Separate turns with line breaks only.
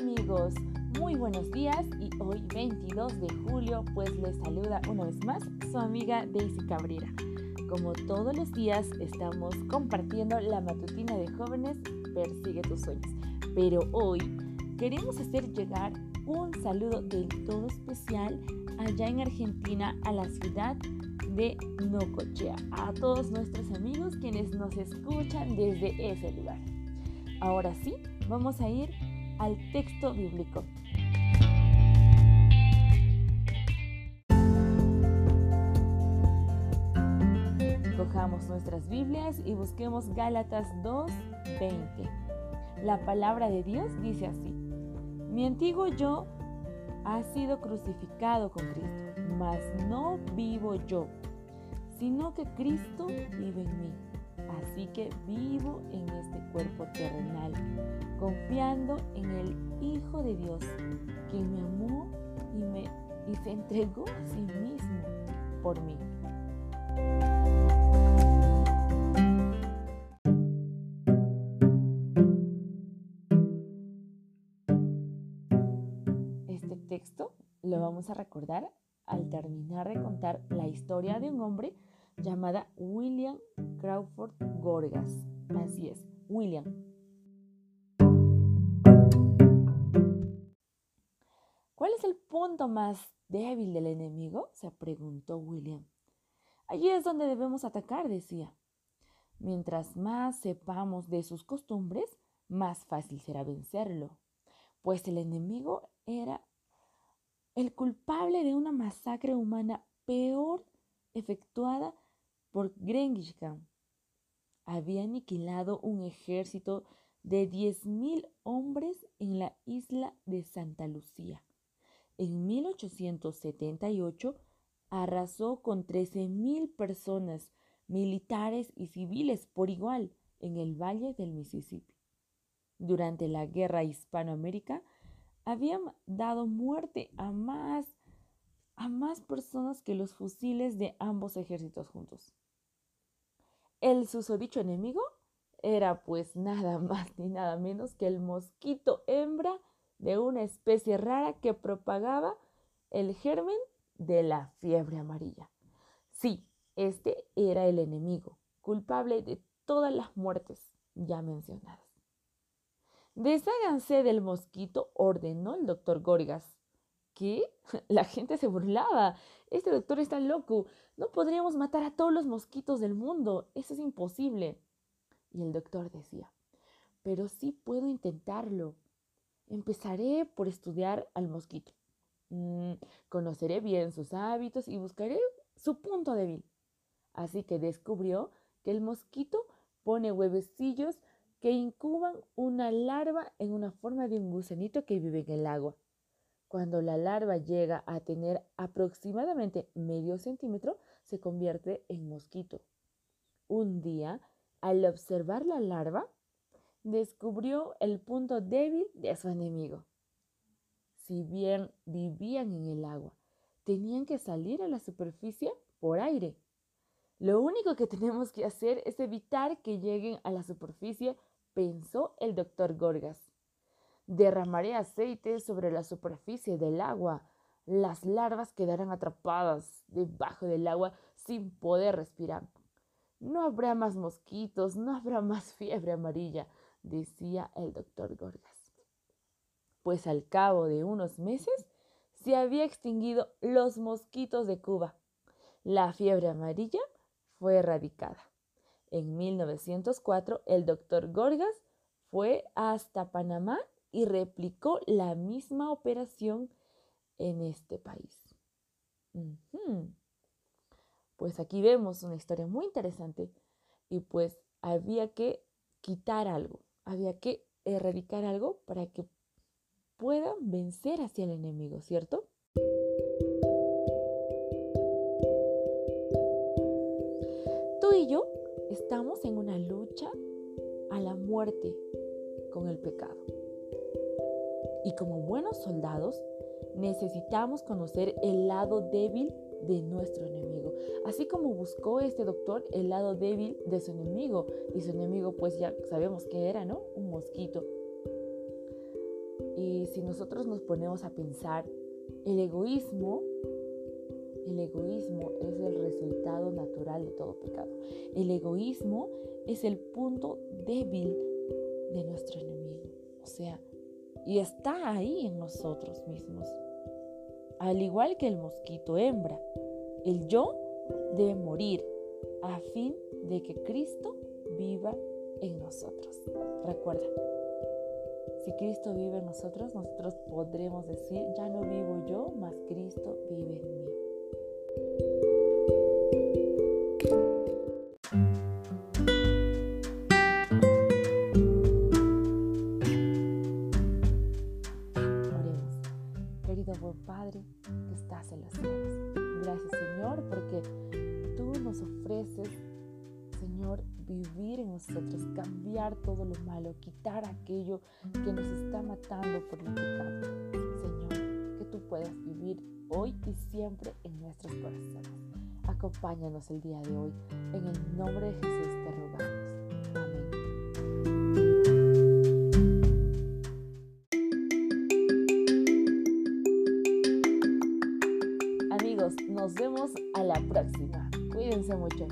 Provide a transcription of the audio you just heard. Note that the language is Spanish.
amigos, muy buenos días y hoy 22 de julio pues les saluda una vez más su amiga Daisy Cabrera. Como todos los días estamos compartiendo la matutina de jóvenes Persigue tus sueños, pero hoy queremos hacer llegar un saludo del todo especial allá en Argentina a la ciudad de Nocochea, a todos nuestros amigos quienes nos escuchan desde ese lugar. Ahora sí, vamos a ir al texto bíblico. Cojamos nuestras Biblias y busquemos Gálatas 2:20. La palabra de Dios dice así: Mi antiguo yo ha sido crucificado con Cristo, mas no vivo yo, sino que Cristo vive en mí. Así que vivo en este cuerpo terrenal, confiando en el Hijo de Dios, que me amó y, me, y se entregó a sí mismo por mí. Este texto lo vamos a recordar al terminar de contar la historia de un hombre llamada William Crawford Gorgas. Así es, William. ¿Cuál es el punto más débil del enemigo? se preguntó William. Allí es donde debemos atacar, decía. Mientras más sepamos de sus costumbres, más fácil será vencerlo, pues el enemigo era el culpable de una masacre humana peor efectuada por Genghis. Había aniquilado un ejército de 10.000 hombres en la isla de Santa Lucía. En 1878 arrasó con 13.000 personas, militares y civiles por igual, en el valle del Mississippi. Durante la guerra hispanoamérica, habían dado muerte a más, a más personas que los fusiles de ambos ejércitos juntos. El susodicho enemigo era pues nada más ni nada menos que el mosquito hembra de una especie rara que propagaba el germen de la fiebre amarilla. Sí, este era el enemigo, culpable de todas las muertes ya mencionadas. Desháganse del mosquito, ordenó el doctor Gorgas. La gente se burlaba. Este doctor está loco. No podríamos matar a todos los mosquitos del mundo. Eso es imposible. Y el doctor decía, pero sí puedo intentarlo. Empezaré por estudiar al mosquito. Mm, conoceré bien sus hábitos y buscaré su punto débil. Así que descubrió que el mosquito pone huevecillos que incuban una larva en una forma de un gusanito que vive en el agua. Cuando la larva llega a tener aproximadamente medio centímetro, se convierte en mosquito. Un día, al observar la larva, descubrió el punto débil de su enemigo. Si bien vivían en el agua, tenían que salir a la superficie por aire. Lo único que tenemos que hacer es evitar que lleguen a la superficie pensó el doctor Gorgas. Derramaré aceite sobre la superficie del agua. Las larvas quedarán atrapadas debajo del agua sin poder respirar. No habrá más mosquitos, no habrá más fiebre amarilla, decía el doctor Gorgas. Pues al cabo de unos meses se había extinguido los mosquitos de Cuba. La fiebre amarilla fue erradicada. En 1904, el doctor Gorgas fue hasta Panamá y replicó la misma operación en este país. Pues aquí vemos una historia muy interesante y pues había que quitar algo, había que erradicar algo para que puedan vencer hacia el enemigo, ¿cierto? Tú y yo estamos en una lucha a la muerte con el pecado. Y como buenos soldados, necesitamos conocer el lado débil de nuestro enemigo. Así como buscó este doctor el lado débil de su enemigo. Y su enemigo pues ya sabemos que era, ¿no? Un mosquito. Y si nosotros nos ponemos a pensar, el egoísmo, el egoísmo es el resultado natural de todo pecado. El egoísmo es el punto débil de nuestro enemigo. O sea, y está ahí en nosotros mismos. Al igual que el mosquito hembra, el yo debe morir a fin de que Cristo viva en nosotros. Recuerda, si Cristo vive en nosotros, nosotros podremos decir, ya no vivo yo, mas Cristo vive en mí. Señor, vivir en nosotros, cambiar todo lo malo, quitar aquello que nos está matando por el pecado. Señor, que tú puedas vivir hoy y siempre en nuestros corazones. Acompáñanos el día de hoy. En el nombre de Jesús te rogamos. Amén. Amigos, nos vemos a la próxima. Cuídense mucho.